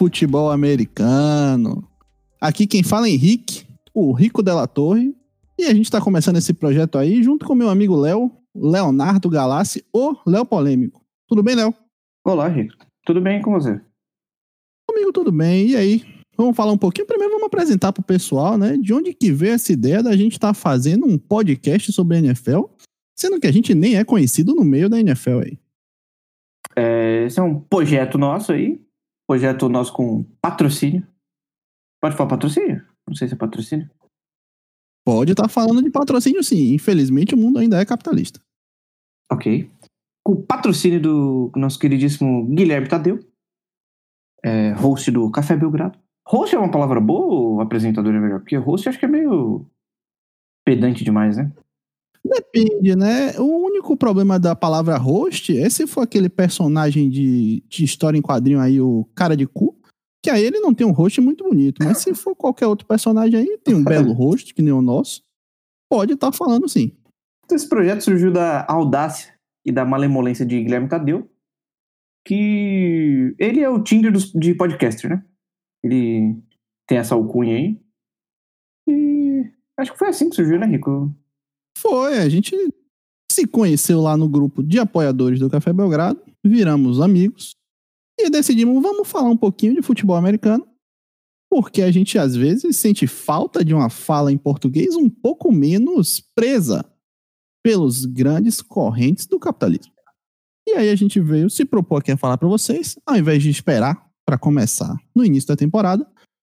futebol americano. Aqui quem fala é Henrique, o Rico Della Torre, e a gente está começando esse projeto aí junto com meu amigo Léo, Leonardo Galassi, o Léo Polêmico. Tudo bem, Léo? Olá, Rico. Tudo bem com você? Comigo tudo bem. E aí? Vamos falar um pouquinho. Primeiro vamos apresentar pro pessoal, né? De onde que veio essa ideia da gente estar tá fazendo um podcast sobre a NFL, sendo que a gente nem é conhecido no meio da NFL aí. É, esse é um projeto nosso aí. Projeto nosso com patrocínio. Pode falar patrocínio? Não sei se é patrocínio. Pode estar tá falando de patrocínio, sim. Infelizmente, o mundo ainda é capitalista. Ok. Com o patrocínio do nosso queridíssimo Guilherme Tadeu, é, host do Café Belgrado. Host é uma palavra boa ou apresentador é melhor? Porque host acho que é meio pedante demais, né? Depende, né? O único problema da palavra host é se for aquele personagem de, de história em quadrinho aí, o cara de cu, que aí ele não tem um rosto muito bonito. Mas se for qualquer outro personagem aí, tem um belo rosto, que nem o nosso, pode estar tá falando sim. Esse projeto surgiu da audácia e da malemolência de Guilherme Tadeu, que ele é o Tinder dos, de podcaster, né? Ele tem essa alcunha aí. E acho que foi assim que surgiu, né, Rico? Foi, a gente se conheceu lá no grupo de apoiadores do Café Belgrado, viramos amigos e decidimos, vamos falar um pouquinho de futebol americano, porque a gente às vezes sente falta de uma fala em português um pouco menos presa pelos grandes correntes do capitalismo. E aí a gente veio se propor aqui a falar para vocês, ao invés de esperar para começar no início da temporada,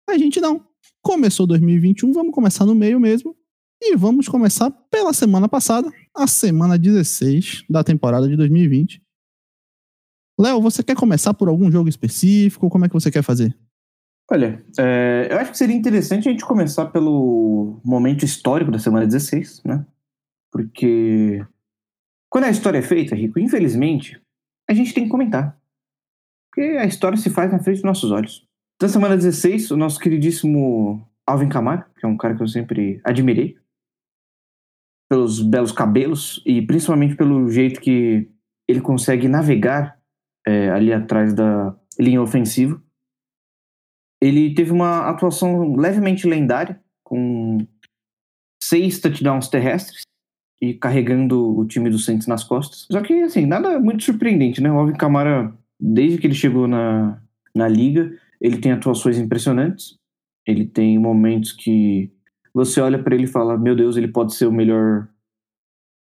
a gente não. Começou 2021, vamos começar no meio mesmo. E vamos começar pela semana passada, a semana 16 da temporada de 2020. Léo, você quer começar por algum jogo específico? Como é que você quer fazer? Olha, é, eu acho que seria interessante a gente começar pelo momento histórico da semana 16, né? Porque quando a história é feita, Rico, infelizmente, a gente tem que comentar. Porque a história se faz na frente dos nossos olhos. Na semana 16, o nosso queridíssimo Alvin Kamara, que é um cara que eu sempre admirei, pelos belos cabelos e principalmente pelo jeito que ele consegue navegar é, ali atrás da linha ofensiva. Ele teve uma atuação levemente lendária, com seis touchdowns terrestres e carregando o time do Saints nas costas. Só que, assim, nada muito surpreendente, né? O Alvin Kamara, desde que ele chegou na, na liga, ele tem atuações impressionantes. Ele tem momentos que você olha para ele e fala: Meu Deus, ele pode ser o melhor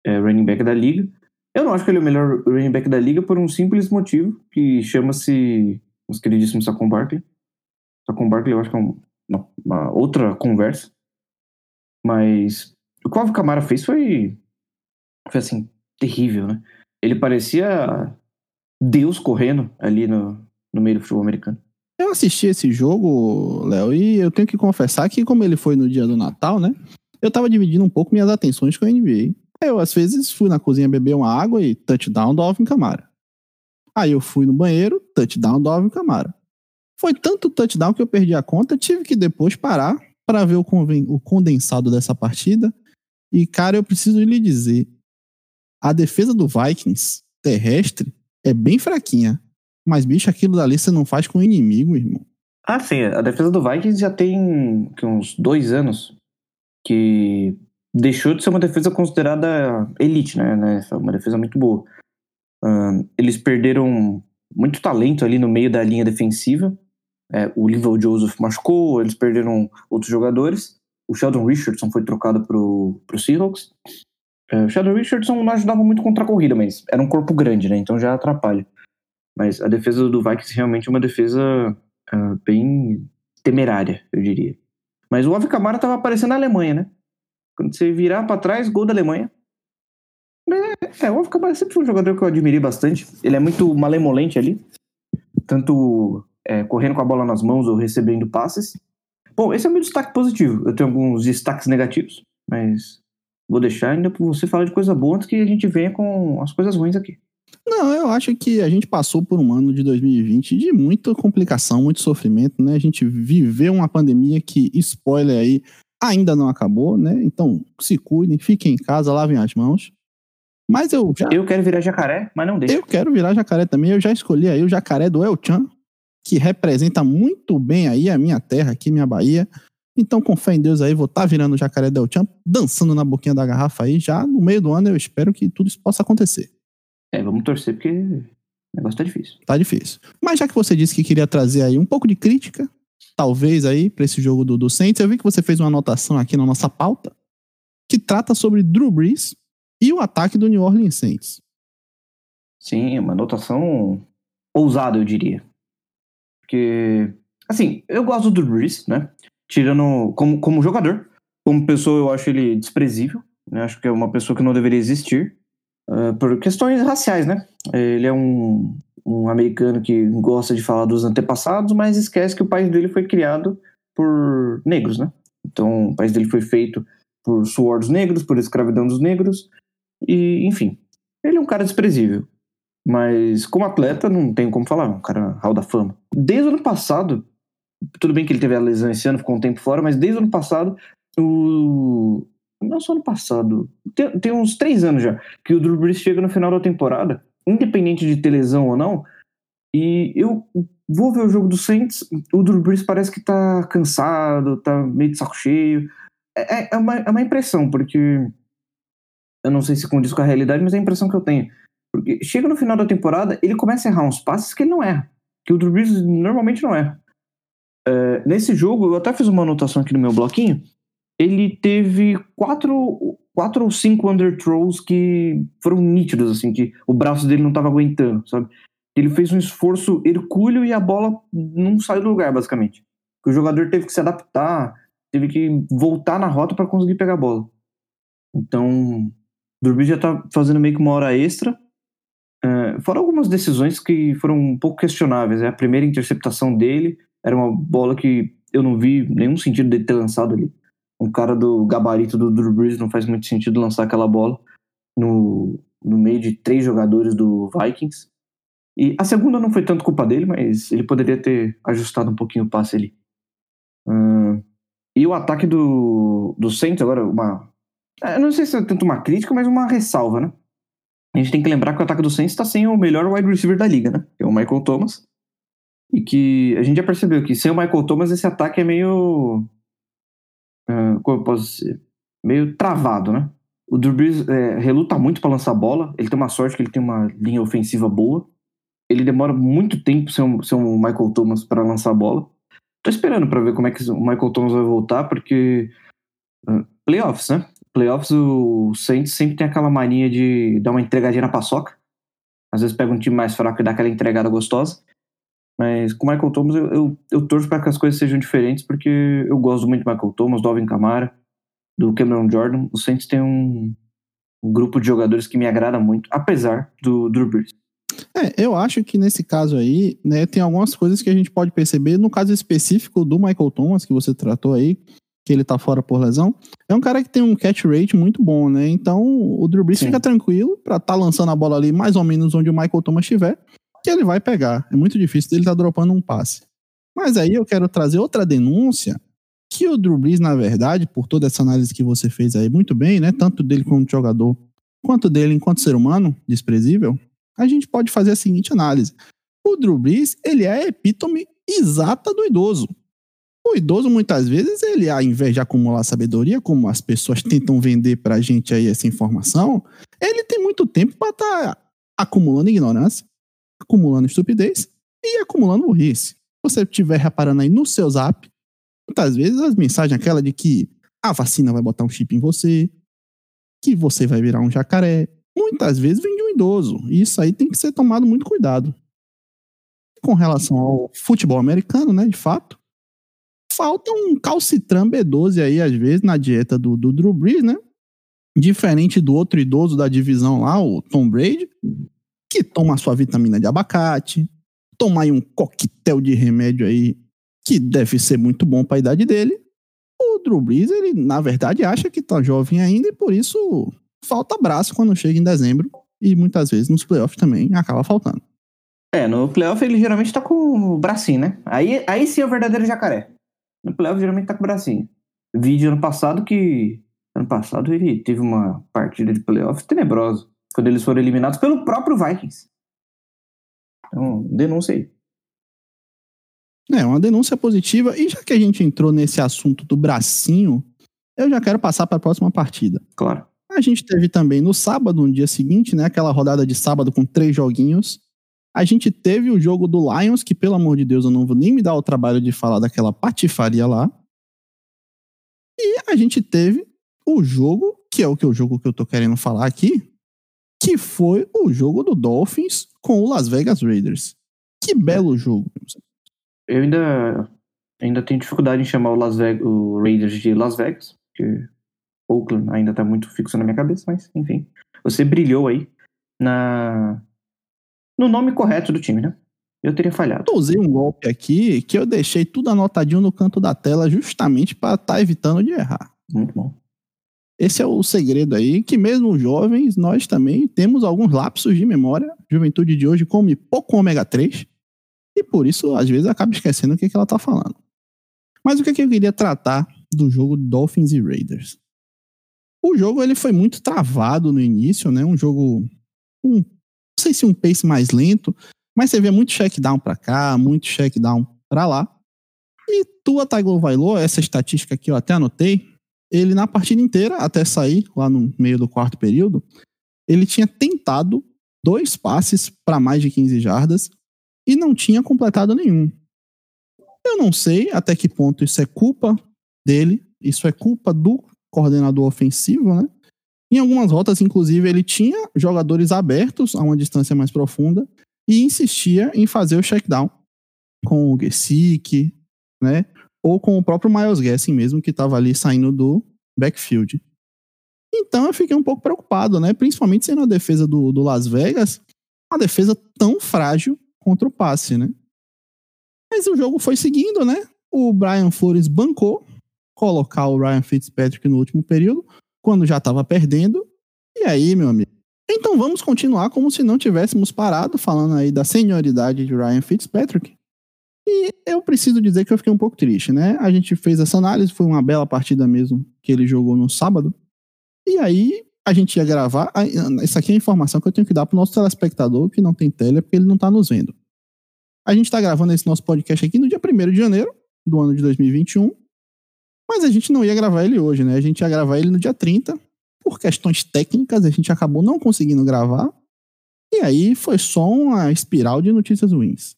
é, running back da liga. Eu não acho que ele é o melhor running back da liga por um simples motivo, que chama-se os queridíssimos Saquon Barkley. Saquon Barkley eu acho que é um, uma, uma, outra conversa. Mas o que o Camara fez foi, foi assim, terrível, né? Ele parecia Deus correndo ali no, no meio do futebol americano. Eu assisti esse jogo, Léo, e eu tenho que confessar que, como ele foi no dia do Natal, né? Eu tava dividindo um pouco minhas atenções com a NBA. Eu, às vezes, fui na cozinha beber uma água e touchdown do Alvin Camara. Aí eu fui no banheiro, touchdown do Alvin Camara. Foi tanto touchdown que eu perdi a conta, tive que depois parar para ver o, o condensado dessa partida. E, cara, eu preciso lhe dizer: a defesa do Vikings terrestre é bem fraquinha. Mas, bicho, aquilo dali você não faz com o inimigo, irmão. Ah, sim. A defesa do Vikings já tem uns dois anos que deixou de ser uma defesa considerada elite, né? né? Uma defesa muito boa. Eles perderam muito talento ali no meio da linha defensiva. É, o Linval Joseph machucou, eles perderam outros jogadores. O Sheldon Richardson foi trocado pro, pro Seahawks. É, o Sheldon Richardson não ajudava muito contra a corrida, mas era um corpo grande, né? Então já atrapalha. Mas a defesa do Vikings realmente é uma defesa uh, bem temerária, eu diria. Mas o Ave Camara estava aparecendo na Alemanha, né? Quando você virar para trás, gol da Alemanha. É, é, o Ave Camara sempre foi um jogador que eu admirei bastante. Ele é muito malemolente ali. Tanto é, correndo com a bola nas mãos ou recebendo passes. Bom, esse é o meu destaque positivo. Eu tenho alguns destaques negativos, mas vou deixar ainda para você falar de coisa boa antes que a gente venha com as coisas ruins aqui. Não, eu acho que a gente passou por um ano de 2020 de muita complicação, muito sofrimento, né? A gente viveu uma pandemia que, spoiler aí, ainda não acabou, né? Então, se cuidem, fiquem em casa, lavem as mãos. Mas eu já... Eu quero virar jacaré, mas não deixa. Eu quero virar jacaré também, eu já escolhi aí o jacaré do El Chan. que representa muito bem aí a minha terra, aqui minha Bahia. Então, com fé em Deus aí, vou estar tá virando o Jacaré Del Champ, dançando na boquinha da garrafa aí, já no meio do ano eu espero que tudo isso possa acontecer. É, vamos torcer porque o negócio tá difícil. Tá difícil. Mas já que você disse que queria trazer aí um pouco de crítica, talvez aí, para esse jogo do, do Saints, eu vi que você fez uma anotação aqui na nossa pauta, que trata sobre Drew Brees e o ataque do New Orleans Saints. Sim, uma anotação ousada, eu diria. Porque, assim, eu gosto do Drew Brees, né? Tirando como, como jogador. Como pessoa, eu acho ele desprezível. Né? Acho que é uma pessoa que não deveria existir. Uh, por questões raciais, né? Ele é um, um americano que gosta de falar dos antepassados, mas esquece que o país dele foi criado por negros, né? Então, o país dele foi feito por suor dos negros, por escravidão dos negros, e enfim. Ele é um cara desprezível. Mas como atleta, não tenho como falar, um cara hall da fama. Desde o ano passado, tudo bem que ele teve a lesão esse ano, ficou um tempo fora, mas desde o ano passado, o. Não só ano passado, tem, tem uns três anos já, que o Drew Brees chega no final da temporada, independente de ter lesão ou não, e eu vou ver o jogo do Saints, o Drew Brees parece que tá cansado, tá meio de saco cheio. É, é, é uma, é uma impressão, porque eu não sei se condiz com a realidade, mas é a impressão que eu tenho. Porque chega no final da temporada, ele começa a errar uns passes que ele não erra. Que o Drew Brees normalmente não erra. É, nesse jogo, eu até fiz uma anotação aqui no meu bloquinho. Ele teve quatro, quatro ou cinco underthrows que foram nítidos, assim, que o braço dele não estava aguentando, sabe? Ele fez um esforço hercúleo e a bola não saiu do lugar, basicamente. O jogador teve que se adaptar, teve que voltar na rota para conseguir pegar a bola. Então, Drew já tá fazendo meio que uma hora extra Uh, foram algumas decisões que foram um pouco questionáveis. Né? A primeira interceptação dele era uma bola que eu não vi nenhum sentido dele ter lançado ali. Um cara do gabarito do Drew Brees não faz muito sentido lançar aquela bola no, no meio de três jogadores do Vikings. E a segunda não foi tanto culpa dele, mas ele poderia ter ajustado um pouquinho o passe ali. E o ataque do, do Saints, agora, uma. Eu não sei se é tanto uma crítica, mas uma ressalva, né? a gente tem que lembrar que o ataque do Saints está sem o melhor wide receiver da liga, né? Que é o Michael Thomas. E que a gente já percebeu que sem o Michael Thomas esse ataque é meio. Como eu posso dizer? Meio travado, né? O Drew Brees é, reluta muito para lançar bola. Ele tem uma sorte que ele tem uma linha ofensiva boa. Ele demora muito tempo sem sem o Michael Thomas para lançar bola. Tô esperando para ver como é que o Michael Thomas vai voltar, porque. Uh, playoffs, né? playoffs, o Saints sempre tem aquela mania de dar uma entregadinha na paçoca. Às vezes pega um time mais fraco e dá aquela entregada gostosa. Mas com o Michael Thomas, eu, eu, eu torço para que as coisas sejam diferentes, porque eu gosto muito do Michael Thomas, do Alvin Kamara, do Cameron Jordan. O Saints tem um, um grupo de jogadores que me agrada muito, apesar do Drew Brees. É, eu acho que nesse caso aí, né, tem algumas coisas que a gente pode perceber. No caso específico do Michael Thomas, que você tratou aí, que ele tá fora por lesão, é um cara que tem um catch rate muito bom, né? Então o Drew Brees Sim. fica tranquilo pra estar tá lançando a bola ali mais ou menos onde o Michael Thomas estiver, que ele vai pegar. É muito difícil dele estar tá dropando um passe. Mas aí eu quero trazer outra denúncia, que o Drew Brees, na verdade, por toda essa análise que você fez aí muito bem, né? Tanto dele como jogador, quanto dele enquanto ser humano, desprezível, a gente pode fazer a seguinte análise. O Drew Brees, ele é a epítome exata do idoso. O idoso, muitas vezes, ele, ao invés de acumular sabedoria, como as pessoas tentam vender pra gente aí essa informação, ele tem muito tempo para estar tá acumulando ignorância, acumulando estupidez e acumulando burrice. Você estiver reparando aí no seu zap, muitas vezes as mensagens aquela de que a vacina vai botar um chip em você, que você vai virar um jacaré, muitas vezes vem de um idoso. E isso aí tem que ser tomado muito cuidado. Com relação ao futebol americano, né, de fato, falta um calcitran B12 aí, às vezes, na dieta do, do Drew Brees, né? Diferente do outro idoso da divisão lá, o Tom Brady, que toma sua vitamina de abacate, toma aí um coquetel de remédio aí, que deve ser muito bom para a idade dele. O Drew Brees, ele, na verdade, acha que tá jovem ainda e por isso falta braço quando chega em dezembro. E muitas vezes nos playoffs também acaba faltando. É, no playoff ele geralmente tá com o bracinho, né? Aí, aí sim é o verdadeiro jacaré. No playoff geralmente tá com o bracinho. Vídeo ano passado que. Ano passado ele teve uma partida de playoff tenebrosa. Quando eles foram eliminados pelo próprio Vikings. Então, denúncia aí. É, uma denúncia positiva. E já que a gente entrou nesse assunto do bracinho, eu já quero passar para a próxima partida. Claro. A gente teve também no sábado, no dia seguinte, né? Aquela rodada de sábado com três joguinhos. A gente teve o jogo do Lions, que pelo amor de Deus eu não vou nem me dar o trabalho de falar daquela patifaria lá. E a gente teve o jogo, que é o que o jogo que eu tô querendo falar aqui, que foi o jogo do Dolphins com o Las Vegas Raiders. Que belo jogo. Eu ainda, ainda tenho dificuldade em chamar o, Las Vegas, o Raiders de Las Vegas, porque Oakland ainda tá muito fixo na minha cabeça, mas enfim. Você brilhou aí na no nome correto do time, né? Eu teria falhado. Eu usei um golpe aqui que eu deixei tudo anotadinho no canto da tela justamente para estar tá evitando de errar. Muito bom. Esse é o segredo aí, que mesmo jovens, nós também temos alguns lapsos de memória. Juventude de hoje come pouco ômega 3 e por isso, às vezes, acaba esquecendo o que, que ela tá falando. Mas o que, que eu queria tratar do jogo Dolphins e Raiders? O jogo ele foi muito travado no início, né? Um jogo um, não sei se um pace mais lento, mas você vê muito check down para cá, muito check down para lá. E Tua Tagovailoa, essa estatística que eu até anotei, ele na partida inteira, até sair lá no meio do quarto período, ele tinha tentado dois passes para mais de 15 jardas e não tinha completado nenhum. Eu não sei até que ponto isso é culpa dele, isso é culpa do coordenador ofensivo, né? Em algumas rotas, inclusive, ele tinha jogadores abertos a uma distância mais profunda e insistia em fazer o check down com o Gesick, né? Ou com o próprio Miles Gaskin mesmo, que estava ali saindo do backfield. Então eu fiquei um pouco preocupado, né? Principalmente sendo a defesa do, do Las Vegas, uma defesa tão frágil contra o passe, né? Mas o jogo foi seguindo, né? O Brian Flores bancou colocar o Ryan Fitzpatrick no último período, quando já estava perdendo. E aí, meu amigo? Então vamos continuar como se não tivéssemos parado, falando aí da senioridade de Ryan Fitzpatrick. E eu preciso dizer que eu fiquei um pouco triste, né? A gente fez essa análise, foi uma bela partida mesmo que ele jogou no sábado. E aí a gente ia gravar. Isso aqui é a informação que eu tenho que dar pro nosso telespectador que não tem tele, porque ele não tá nos vendo. A gente tá gravando esse nosso podcast aqui no dia 1 de janeiro do ano de 2021. Mas a gente não ia gravar ele hoje, né? A gente ia gravar ele no dia 30. Por questões técnicas, a gente acabou não conseguindo gravar. E aí foi só uma espiral de notícias ruins.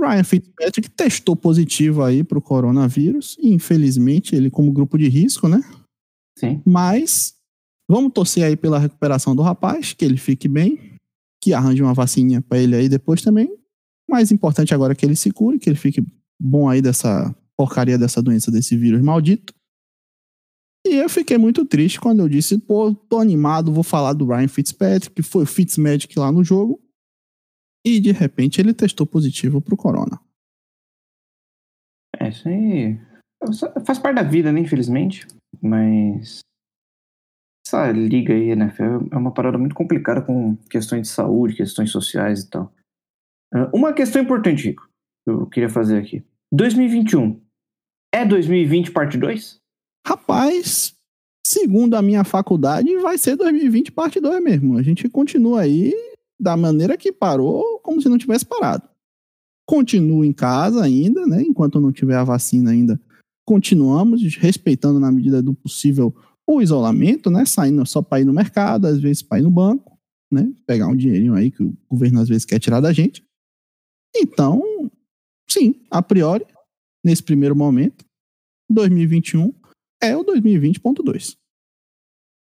Ryan Fitzpatrick testou positivo aí pro coronavírus, e infelizmente ele como grupo de risco, né? Sim. Mas vamos torcer aí pela recuperação do rapaz, que ele fique bem, que arranje uma vacininha para ele aí depois também. Mais importante agora é que ele se cure, que ele fique bom aí dessa porcaria dessa doença, desse vírus maldito. E eu fiquei muito triste quando eu disse, pô, tô animado, vou falar do Ryan Fitzpatrick, que foi o Fitzmagic lá no jogo e de repente ele testou positivo pro corona. É, isso aí faz parte da vida, né, infelizmente, mas essa liga aí, né, é uma parada muito complicada com questões de saúde, questões sociais e tal. Ah, uma questão importante, Rico, que eu queria fazer aqui. 2021 é 2020 parte 2? Rapaz, segundo a minha faculdade, vai ser 2020 parte 2 mesmo. A gente continua aí da maneira que parou, como se não tivesse parado. Continuo em casa ainda, né? Enquanto não tiver a vacina ainda, continuamos respeitando na medida do possível o isolamento, né? Saindo só para ir no mercado, às vezes para ir no banco, né? Pegar um dinheirinho aí que o governo às vezes quer tirar da gente. Então, sim, a priori, nesse primeiro momento, 2021 é o 2020.2.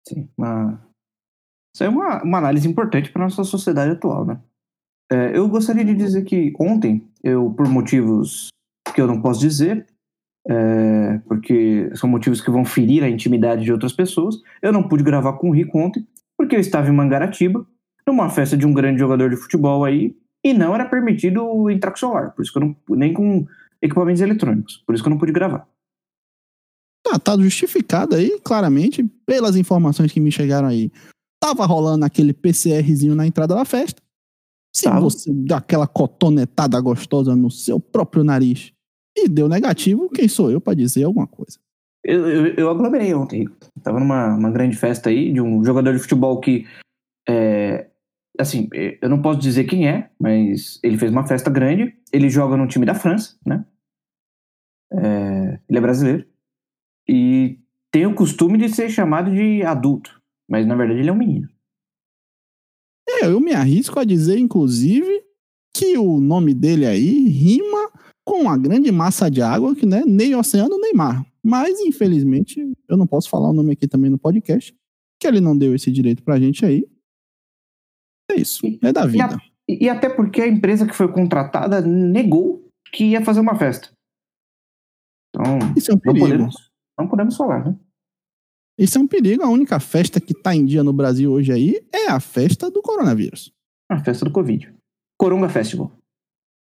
Sim, uma isso é uma, uma análise importante para nossa sociedade atual, né? É, eu gostaria de dizer que ontem, eu, por motivos que eu não posso dizer, é, porque são motivos que vão ferir a intimidade de outras pessoas, eu não pude gravar com o Rico ontem, porque eu estava em Mangaratiba, numa festa de um grande jogador de futebol aí, e não era permitido entrar com celular, por isso que eu não, nem com equipamentos eletrônicos, por isso que eu não pude gravar. Tá, tá justificado aí, claramente, pelas informações que me chegaram aí. Tava rolando aquele PCRzinho na entrada da festa. Se Tava. você dá aquela cotonetada gostosa no seu próprio nariz e deu negativo, quem sou eu para dizer alguma coisa? Eu, eu, eu aglomerei ontem. Tava numa uma grande festa aí de um jogador de futebol que é, assim, eu não posso dizer quem é, mas ele fez uma festa grande. Ele joga no time da França, né? É, ele é brasileiro. E tem o costume de ser chamado de adulto, mas na verdade ele é um menino. É, eu me arrisco a dizer, inclusive, que o nome dele aí rima com uma grande massa de água que, né, nem oceano nem mar. Mas, infelizmente, eu não posso falar o nome aqui também no podcast, que ele não deu esse direito pra gente aí. É isso, é da vida. E, a, e até porque a empresa que foi contratada negou que ia fazer uma festa. Então, isso é um perigo. Não podemos, não podemos falar, né? Isso é um perigo. A única festa que tá em dia no Brasil hoje aí é a festa do coronavírus. A festa do Covid. Coronga Festival.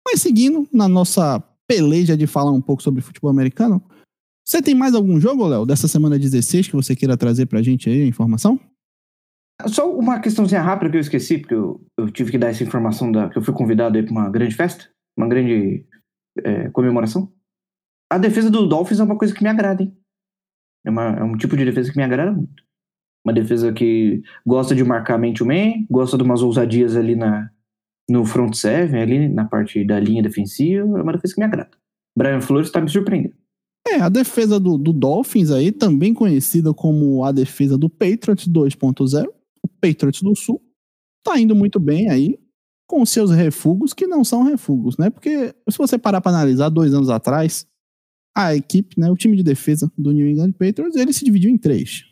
Mas seguindo na nossa peleja de falar um pouco sobre futebol americano, você tem mais algum jogo, Léo, dessa semana 16 que você queira trazer pra gente aí, a informação? Só uma questãozinha rápida que eu esqueci, porque eu, eu tive que dar essa informação da, que eu fui convidado aí pra uma grande festa, uma grande é, comemoração. A defesa do Dolphins é uma coisa que me agrada, hein? É, uma, é um tipo de defesa que me agrada muito. Uma defesa que gosta de marcar mente man, gosta de umas ousadias ali na, no front seven, ali na parte da linha defensiva, é uma defesa que me agrada. Brian Flores está me surpreendendo. É, a defesa do, do, Dolphins aí, também conhecida como a defesa do Patriots 2.0, o Patriots do Sul, tá indo muito bem aí, com seus refugos que não são refugos, né? Porque se você parar para analisar, dois anos atrás, a equipe, né, o time de defesa do New England Patriots, ele se dividiu em três.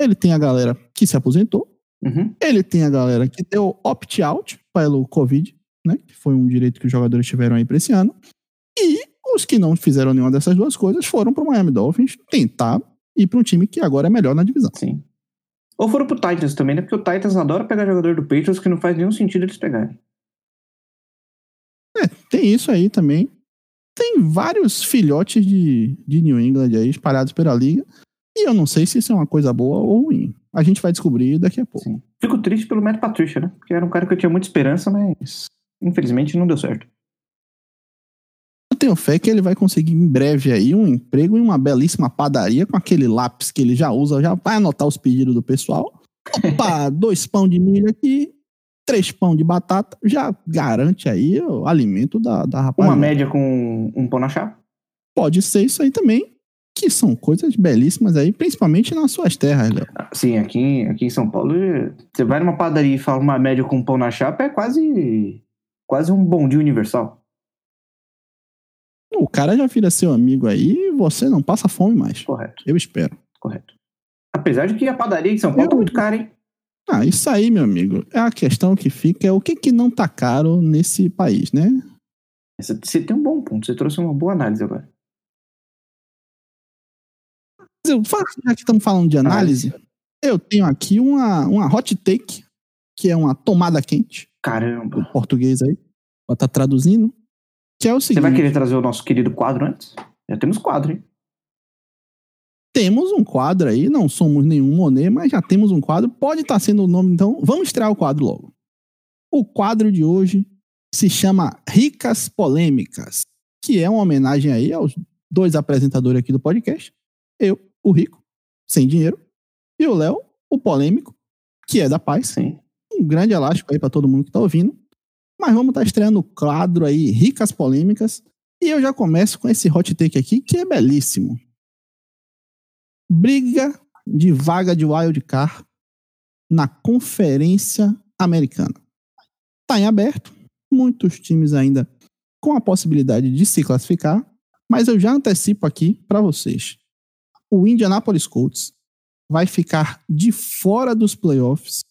Ele tem a galera que se aposentou, uhum. ele tem a galera que deu opt-out pelo Covid, né, que foi um direito que os jogadores tiveram aí para esse ano, e os que não fizeram nenhuma dessas duas coisas foram para o Miami Dolphins tentar ir para um time que agora é melhor na divisão. Sim. Ou foram pro Titans também, né? Porque o Titans adora pegar jogador do Patriots que não faz nenhum sentido eles pegarem. É, tem isso aí também tem vários filhotes de, de New England aí espalhados pela liga. E eu não sei se isso é uma coisa boa ou ruim. A gente vai descobrir daqui a pouco. Sim. Fico triste pelo Matt Patricia, né? Porque era um cara que eu tinha muita esperança, mas infelizmente não deu certo. Eu tenho fé que ele vai conseguir em breve aí um emprego em uma belíssima padaria com aquele lápis que ele já usa, já vai anotar os pedidos do pessoal. Opa, dois pão de milho aqui, três pão de batata já garante aí o alimento da, da rapaziada. Uma média com um pão na chapa? Pode ser isso aí também, que são coisas belíssimas aí, principalmente nas suas terras, Léo. Ah, sim, aqui, aqui em São Paulo, você vai numa padaria e fala uma média com um pão na chapa, é quase, quase um bom dia universal. O cara já vira seu amigo aí e você não passa fome mais. Correto. Eu espero. Correto. Apesar de que a padaria em São Paulo Eu... tá muito cara, hein? Ah, isso aí, meu amigo. É a questão que fica é o que, que não tá caro nesse país, né? Você tem um bom ponto, você trouxe uma boa análise agora. Eu, já que estamos falando de análise, eu tenho aqui uma, uma hot take, que é uma tomada quente. Caramba. Em português aí. Pra tá traduzindo. Que é o seguinte. Você vai querer trazer o nosso querido quadro antes? Já temos quadro, hein? Temos um quadro aí, não somos nenhum Monet, mas já temos um quadro. Pode estar tá sendo o nome, então vamos estrear o quadro logo. O quadro de hoje se chama Ricas Polêmicas, que é uma homenagem aí aos dois apresentadores aqui do podcast. Eu, o rico, sem dinheiro, e o Léo, o polêmico, que é da paz. Sim. Um grande elástico aí para todo mundo que está ouvindo. Mas vamos estar tá estreando o quadro aí, Ricas Polêmicas. E eu já começo com esse hot take aqui, que é belíssimo briga de vaga de wildcard na Conferência Americana. Está em aberto, muitos times ainda com a possibilidade de se classificar, mas eu já antecipo aqui para vocês. O Indianapolis Colts vai ficar de fora dos playoffs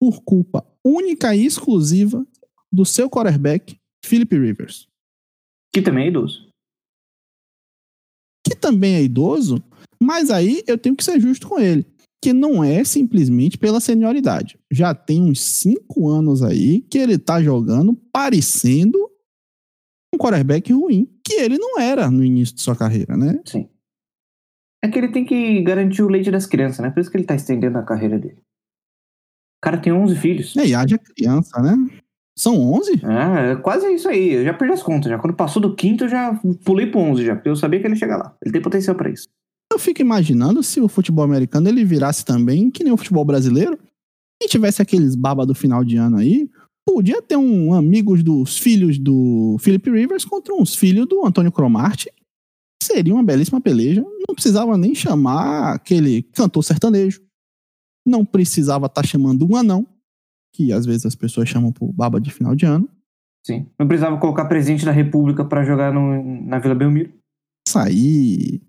por culpa única e exclusiva do seu quarterback, Philip Rivers. Que também é idoso. Que também é idoso, mas aí eu tenho que ser justo com ele, que não é simplesmente pela senioridade. Já tem uns cinco anos aí que ele tá jogando parecendo um quarterback ruim, que ele não era no início de sua carreira, né? Sim. É que ele tem que garantir o leite das crianças, né? Por isso que ele tá estendendo a carreira dele. O cara tem 11 filhos. É, e haja criança, né? São 11? É, é quase isso aí. Eu já perdi as contas. Já quando passou do quinto, eu já pulei pro 11 já, porque eu sabia que ele ia chegar lá. Ele tem potencial para isso. Eu fico imaginando se o futebol americano ele virasse também que nem o futebol brasileiro, E tivesse aqueles baba do final de ano aí, podia ter um amigos dos filhos do Philip Rivers contra uns filhos do Antônio Cromartie. Seria uma belíssima peleja. Não precisava nem chamar aquele cantor sertanejo. Não precisava estar tá chamando um anão, que às vezes as pessoas chamam por baba de final de ano. Sim. Não precisava colocar presente da República para jogar no, na Vila Belmiro. Isso aí.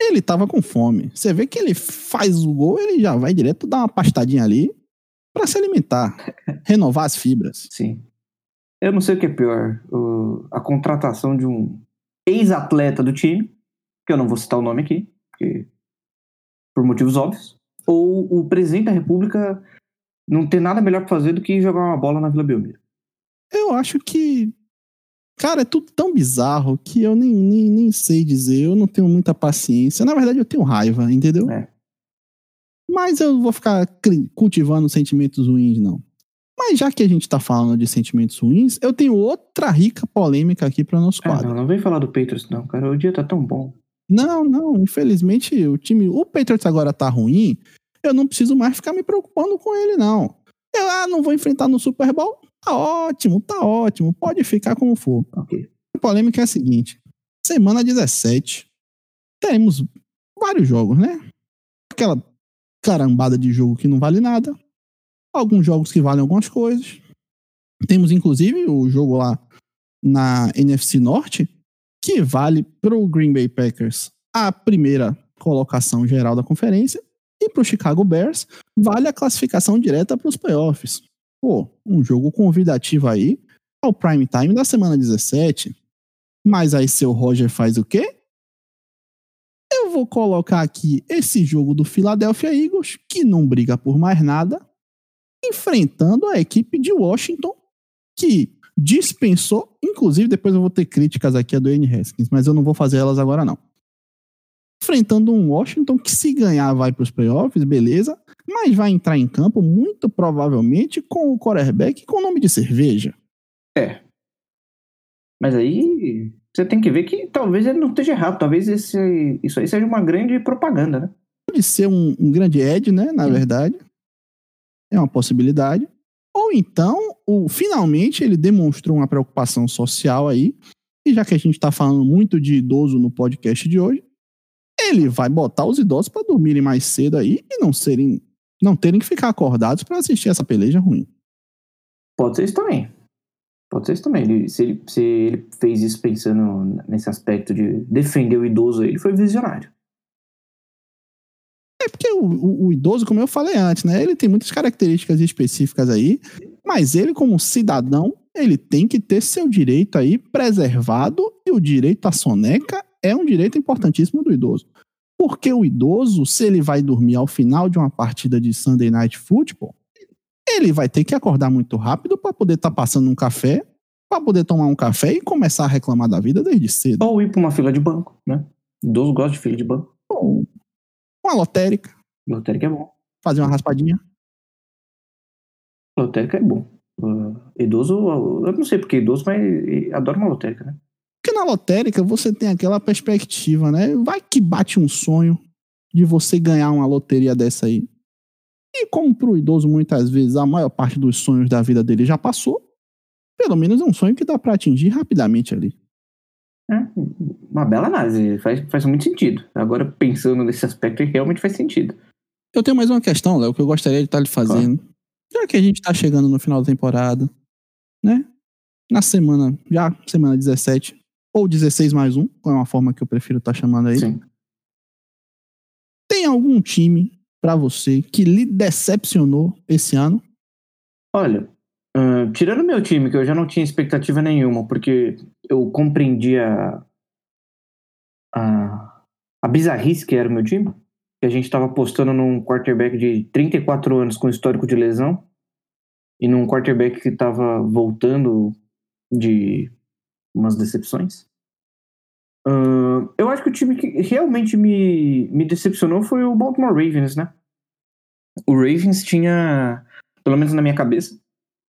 Ele tava com fome. Você vê que ele faz o gol, ele já vai direto dar uma pastadinha ali para se alimentar, renovar as fibras. Sim. Eu não sei o que é pior, o, a contratação de um ex-atleta do time, que eu não vou citar o nome aqui, porque, por motivos óbvios, ou o presidente da República não ter nada melhor para fazer do que jogar uma bola na Vila Belmiro. Eu acho que. Cara, é tudo tão bizarro que eu nem, nem, nem sei dizer. Eu não tenho muita paciência. Na verdade, eu tenho raiva, entendeu? É. Mas eu vou ficar cultivando sentimentos ruins, não. Mas já que a gente tá falando de sentimentos ruins, eu tenho outra rica polêmica aqui para nosso quadro. Ah, não, não vem falar do Patriots, não, cara. O dia tá tão bom. Não, não. Infelizmente, o time. O Patriots agora tá ruim. Eu não preciso mais ficar me preocupando com ele, não. Eu ah, não vou enfrentar no Super Bowl. Tá ótimo, tá ótimo. Pode ficar como for. Ok. A polêmica é a seguinte: semana 17, teremos vários jogos, né? Aquela carambada de jogo que não vale nada. Alguns jogos que valem algumas coisas. Temos inclusive o jogo lá na NFC Norte, que vale para o Green Bay Packers a primeira colocação geral da conferência, e para o Chicago Bears vale a classificação direta para os playoffs. Pô, um jogo convidativo aí ao prime time da semana 17. Mas aí seu Roger faz o quê? Eu vou colocar aqui esse jogo do Philadelphia Eagles, que não briga por mais nada, enfrentando a equipe de Washington, que dispensou, inclusive depois eu vou ter críticas aqui a do N. Haskins, mas eu não vou fazer elas agora não. Enfrentando um Washington que se ganhar vai para os playoffs, beleza, mas vai entrar em campo muito provavelmente com o quarterback com o nome de cerveja. É. Mas aí você tem que ver que talvez ele não esteja errado. Talvez esse, isso aí seja uma grande propaganda, né? Pode ser um, um grande Ed, né? Na Sim. verdade. É uma possibilidade. Ou então, o, finalmente, ele demonstrou uma preocupação social aí. E já que a gente está falando muito de idoso no podcast de hoje, ele vai botar os idosos para dormirem mais cedo aí e não serem, não terem que ficar acordados para assistir essa peleja ruim. Pode ser isso também. Pode ser isso também. Ele, se, ele, se ele fez isso pensando nesse aspecto de defender o idoso, ele foi visionário. É porque o, o, o, idoso, como eu falei antes, né? Ele tem muitas características específicas aí, mas ele, como cidadão, ele tem que ter seu direito aí preservado e o direito à soneca é um direito importantíssimo do idoso. Porque o idoso, se ele vai dormir ao final de uma partida de Sunday Night Football, ele vai ter que acordar muito rápido para poder estar tá passando um café, para poder tomar um café e começar a reclamar da vida desde cedo. Ou ir para uma fila de banco, né? Idoso gosta de fila de banco. Ou uma lotérica. Lotérica é bom. Fazer uma raspadinha. Lotérica é bom. Uh, idoso, eu não sei porque idoso, mas adora uma lotérica, né? Porque na lotérica você tem aquela perspectiva, né? Vai que bate um sonho de você ganhar uma loteria dessa aí. E como pro idoso, muitas vezes, a maior parte dos sonhos da vida dele já passou, pelo menos é um sonho que dá para atingir rapidamente ali. É, uma bela análise, faz, faz muito sentido. Agora, pensando nesse aspecto, realmente faz sentido. Eu tenho mais uma questão, Léo, que eu gostaria de estar lhe fazendo. Claro. Já que a gente tá chegando no final da temporada, né? Na semana, já semana 17, ou 16 mais um, é uma forma que eu prefiro estar tá chamando aí. Sim. Tem algum time para você que lhe decepcionou esse ano? Olha, uh, tirando meu time, que eu já não tinha expectativa nenhuma, porque eu compreendi a, a, a bizarrice que era o meu time, que a gente estava apostando num quarterback de 34 anos com histórico de lesão e num quarterback que estava voltando de umas decepções. Eu acho que o time que realmente me, me decepcionou foi o Baltimore Ravens, né? O Ravens tinha, pelo menos na minha cabeça,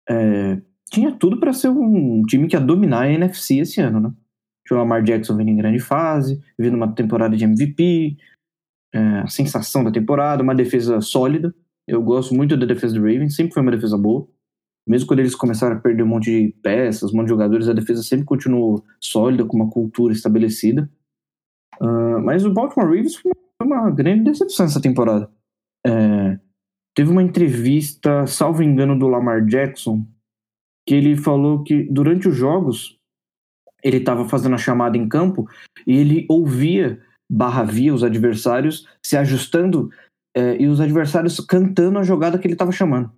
é, tinha tudo para ser um time que ia dominar a NFC esse ano, né? Tinha o Lamar Jackson vindo em grande fase, vindo uma temporada de MVP, é, a sensação da temporada, uma defesa sólida. Eu gosto muito da defesa do Ravens, sempre foi uma defesa boa. Mesmo quando eles começaram a perder um monte de peças, um monte de jogadores, a defesa sempre continuou sólida, com uma cultura estabelecida. Uh, mas o Baltimore Ravens foi uma grande decepção essa temporada. É, teve uma entrevista, salvo engano, do Lamar Jackson, que ele falou que durante os jogos ele estava fazendo a chamada em campo e ele ouvia barra via os adversários se ajustando é, e os adversários cantando a jogada que ele estava chamando.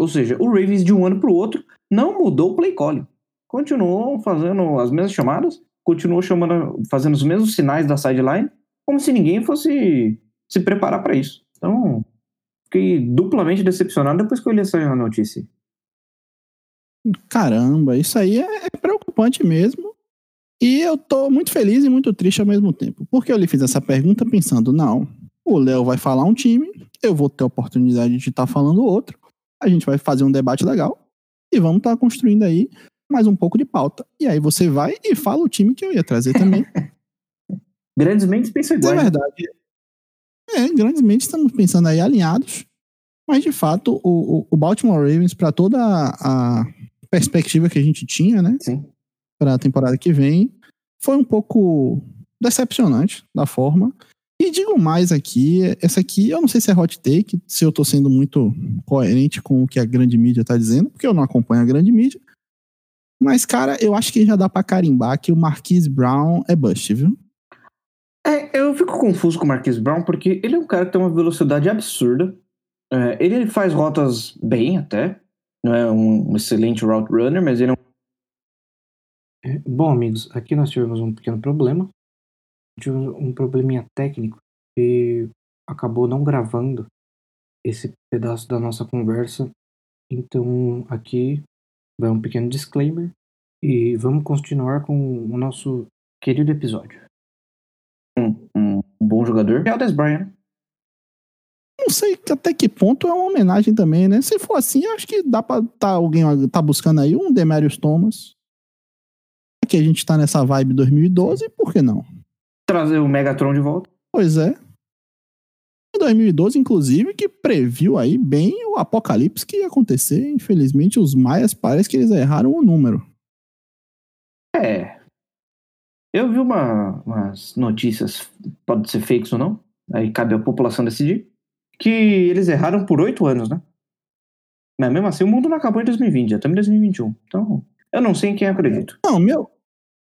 Ou seja, o Ravens de um ano para o outro não mudou o play calling. Continuou fazendo as mesmas chamadas, continuou chamando, fazendo os mesmos sinais da sideline, como se ninguém fosse se preparar para isso. Então, fiquei duplamente decepcionado depois que eu li essa notícia. Caramba, isso aí é, é preocupante mesmo. E eu tô muito feliz e muito triste ao mesmo tempo. Porque eu lhe fiz essa pergunta pensando, não, o Léo vai falar um time, eu vou ter a oportunidade de estar tá falando outro, a gente vai fazer um debate legal e vamos estar tá construindo aí mais um pouco de pauta. E aí você vai e fala o time que eu ia trazer também. grandes mentes pensam igual. É verdade. É, grandes mentes estamos pensando aí alinhados. Mas de fato, o, o Baltimore Ravens, para toda a, a perspectiva que a gente tinha, né? Sim. Para a temporada que vem, foi um pouco decepcionante da forma. E digo mais aqui, essa aqui, eu não sei se é hot take, se eu tô sendo muito coerente com o que a grande mídia tá dizendo, porque eu não acompanho a grande mídia. Mas, cara, eu acho que já dá pra carimbar que o Marquise Brown é bust, viu? É, eu fico confuso com o Marquise Brown, porque ele é um cara que tem uma velocidade absurda. É, ele faz rotas bem até não é um, excelente route runner, mas ele é um. É, bom, amigos, aqui nós tivemos um pequeno problema. Tivemos um probleminha técnico e acabou não gravando esse pedaço da nossa conversa. Então, aqui vai um pequeno disclaimer e vamos continuar com o nosso querido episódio. Um, um bom jogador é o Des Bryant não sei até que ponto é uma homenagem também, né? Se for assim, acho que dá pra tá alguém tá buscando aí um Demarius Thomas. Que a gente tá nessa vibe 2012, por que não? Trazer o Megatron de volta. Pois é. Em 2012, inclusive, que previu aí bem o apocalipse que ia acontecer. Infelizmente, os maias parece que eles erraram o número. É. Eu vi uma, umas notícias, pode ser fakes ou não, aí cabe à população decidir, que eles erraram por oito anos, né? Mas mesmo assim, o mundo não acabou em 2020, já estamos em 2021. Então, eu não sei em quem acredito. Não, meu,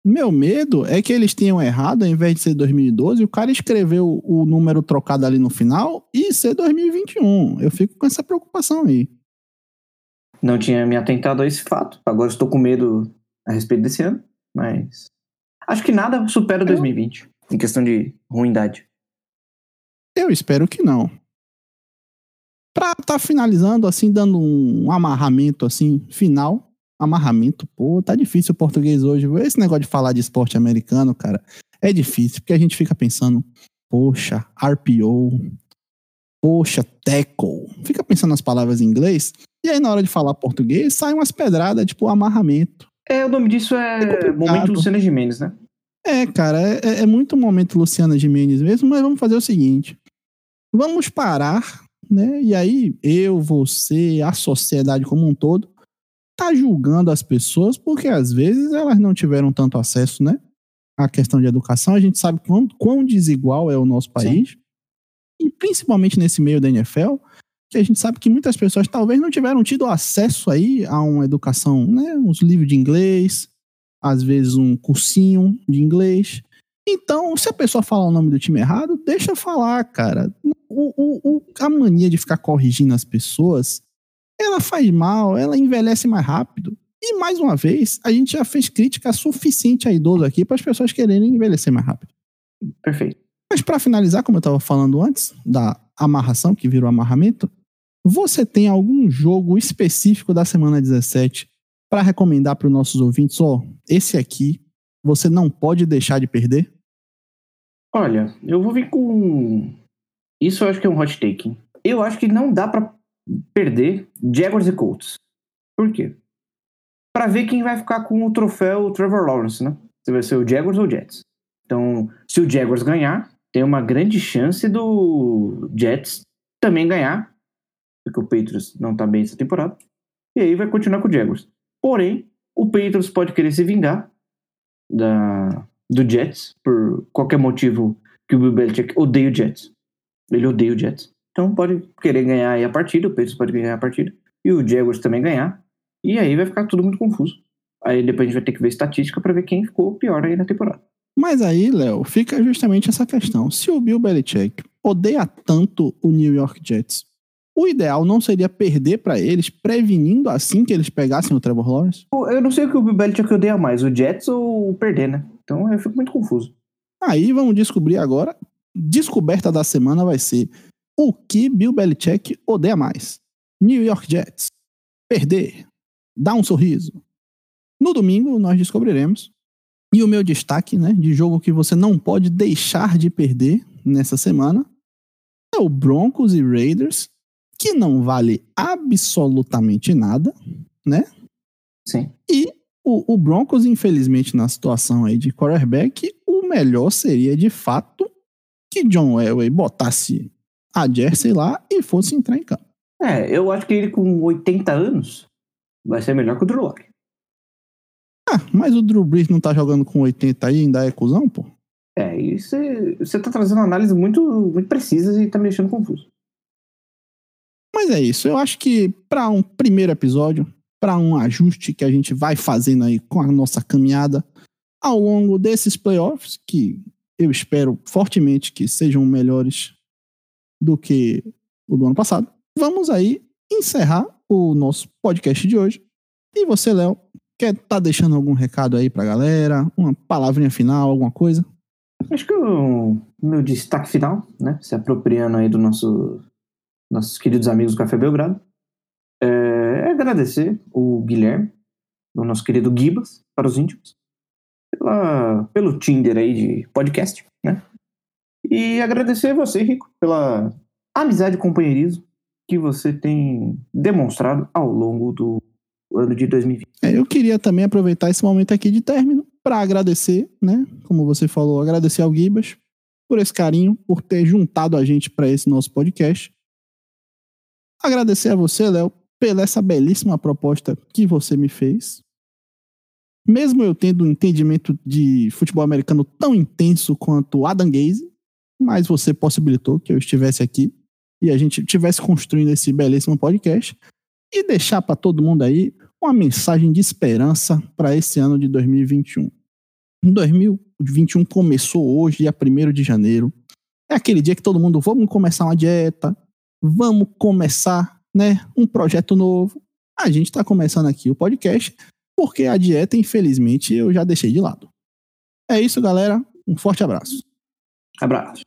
meu medo é que eles tenham errado, ao invés de ser 2012, o cara escreveu o número trocado ali no final e ser 2021. Eu fico com essa preocupação aí. Não tinha me atentado a esse fato. Agora estou com medo a respeito desse ano, mas acho que nada supera 2020 eu... em questão de ruindade. Eu espero que não. Pra tá finalizando, assim, dando um amarramento, assim, final. Amarramento, pô, tá difícil o português hoje. Esse negócio de falar de esporte americano, cara, é difícil, porque a gente fica pensando, poxa, RPO, poxa, tackle. Fica pensando nas palavras em inglês, e aí na hora de falar português, sai umas pedradas, tipo amarramento. É, o nome disso é, é Momento Luciana Gimenez, né? É, cara, é, é, é muito momento Luciana Gimenez mesmo, mas vamos fazer o seguinte. Vamos parar né? E aí eu, você, a sociedade como um todo tá julgando as pessoas porque às vezes elas não tiveram tanto acesso, né? À questão de educação, a gente sabe quão, quão desigual é o nosso país. Sim. E principalmente nesse meio da NFL, que a gente sabe que muitas pessoas talvez não tiveram tido acesso aí a uma educação, né? Uns livros de inglês, às vezes um cursinho de inglês. Então, se a pessoa falar o nome do time errado, deixa falar, cara o, o, a mania de ficar corrigindo as pessoas, ela faz mal, ela envelhece mais rápido. E mais uma vez, a gente já fez crítica suficiente a idoso aqui para as pessoas quererem envelhecer mais rápido. Perfeito. Mas para finalizar, como eu estava falando antes, da amarração, que virou amarramento, você tem algum jogo específico da semana 17 para recomendar para os nossos ouvintes? Ó, oh, esse aqui você não pode deixar de perder? Olha, eu vou vir com isso eu acho que é um hot take. Eu acho que não dá para perder Jaguars e Colts. Por quê? Para ver quem vai ficar com o troféu Trevor Lawrence, né? Se vai ser o Jaguars ou o Jets. Então, se o Jaguars ganhar, tem uma grande chance do Jets também ganhar porque o Patriots não tá bem essa temporada. E aí vai continuar com o Jaguars. Porém, o Patriots pode querer se vingar da, do Jets por qualquer motivo que o Bill Belichick odeia o Jets. Ele odeia o Jets. Então pode querer ganhar aí a partida, o Patriots pode ganhar a partida, e o Jaguars também ganhar. E aí vai ficar tudo muito confuso. Aí depois a gente vai ter que ver estatística para ver quem ficou pior aí na temporada. Mas aí, Léo, fica justamente essa questão. Se o Bill Belichick odeia tanto o New York Jets, o ideal não seria perder para eles, prevenindo assim que eles pegassem o Trevor Lawrence? Eu não sei o que o Bill Belichick odeia mais, o Jets ou o perder, né? Então eu fico muito confuso. Aí vamos descobrir agora. Descoberta da semana vai ser o que Bill Belichick odeia mais. New York Jets. Perder. Dar um sorriso. No domingo nós descobriremos. E o meu destaque, né, de jogo que você não pode deixar de perder nessa semana é o Broncos e Raiders, que não vale absolutamente nada, né? Sim. E o, o Broncos, infelizmente, na situação aí de quarterback, o melhor seria de fato que John Elway botasse a Jersey lá e fosse entrar em campo. É, eu acho que ele com 80 anos vai ser melhor que o Drew Locke. Ah, mas o Drew Brees não tá jogando com 80 aí, ainda é cuzão, pô? É, isso você tá trazendo uma análise muito, muito precisa e tá me deixando confuso. Mas é isso, eu acho que para um primeiro episódio, para um ajuste que a gente vai fazendo aí com a nossa caminhada ao longo desses playoffs, que eu espero fortemente que sejam melhores do que o do ano passado, vamos aí encerrar o nosso podcast de hoje. E você, Léo, quer tá deixando algum recado aí pra galera? Uma palavrinha final, alguma coisa? Acho que o meu destaque final, né, se apropriando aí do nosso nossos queridos amigos do Café Belgrado, é, é agradecer o Guilherme, o nosso querido Gibas, para os íntimos, pela, pelo Tinder aí de podcast, né? E agradecer você, Rico, pela amizade e companheirismo que você tem demonstrado ao longo do ano de 2020. É, eu queria também aproveitar esse momento aqui de término para agradecer, né? Como você falou, agradecer ao Gibas por esse carinho, por ter juntado a gente para esse nosso podcast. Agradecer a você, Léo, pela essa belíssima proposta que você me fez. Mesmo eu tendo um entendimento de futebol americano tão intenso quanto Adam Gaze, mas você possibilitou que eu estivesse aqui e a gente estivesse construindo esse belíssimo podcast e deixar para todo mundo aí uma mensagem de esperança para esse ano de 2021. 2021 começou hoje, dia 1 de janeiro. É aquele dia que todo mundo, vamos começar uma dieta, vamos começar né, um projeto novo. A gente está começando aqui o podcast, porque a dieta, infelizmente, eu já deixei de lado. É isso, galera. Um forte abraço. Abraço.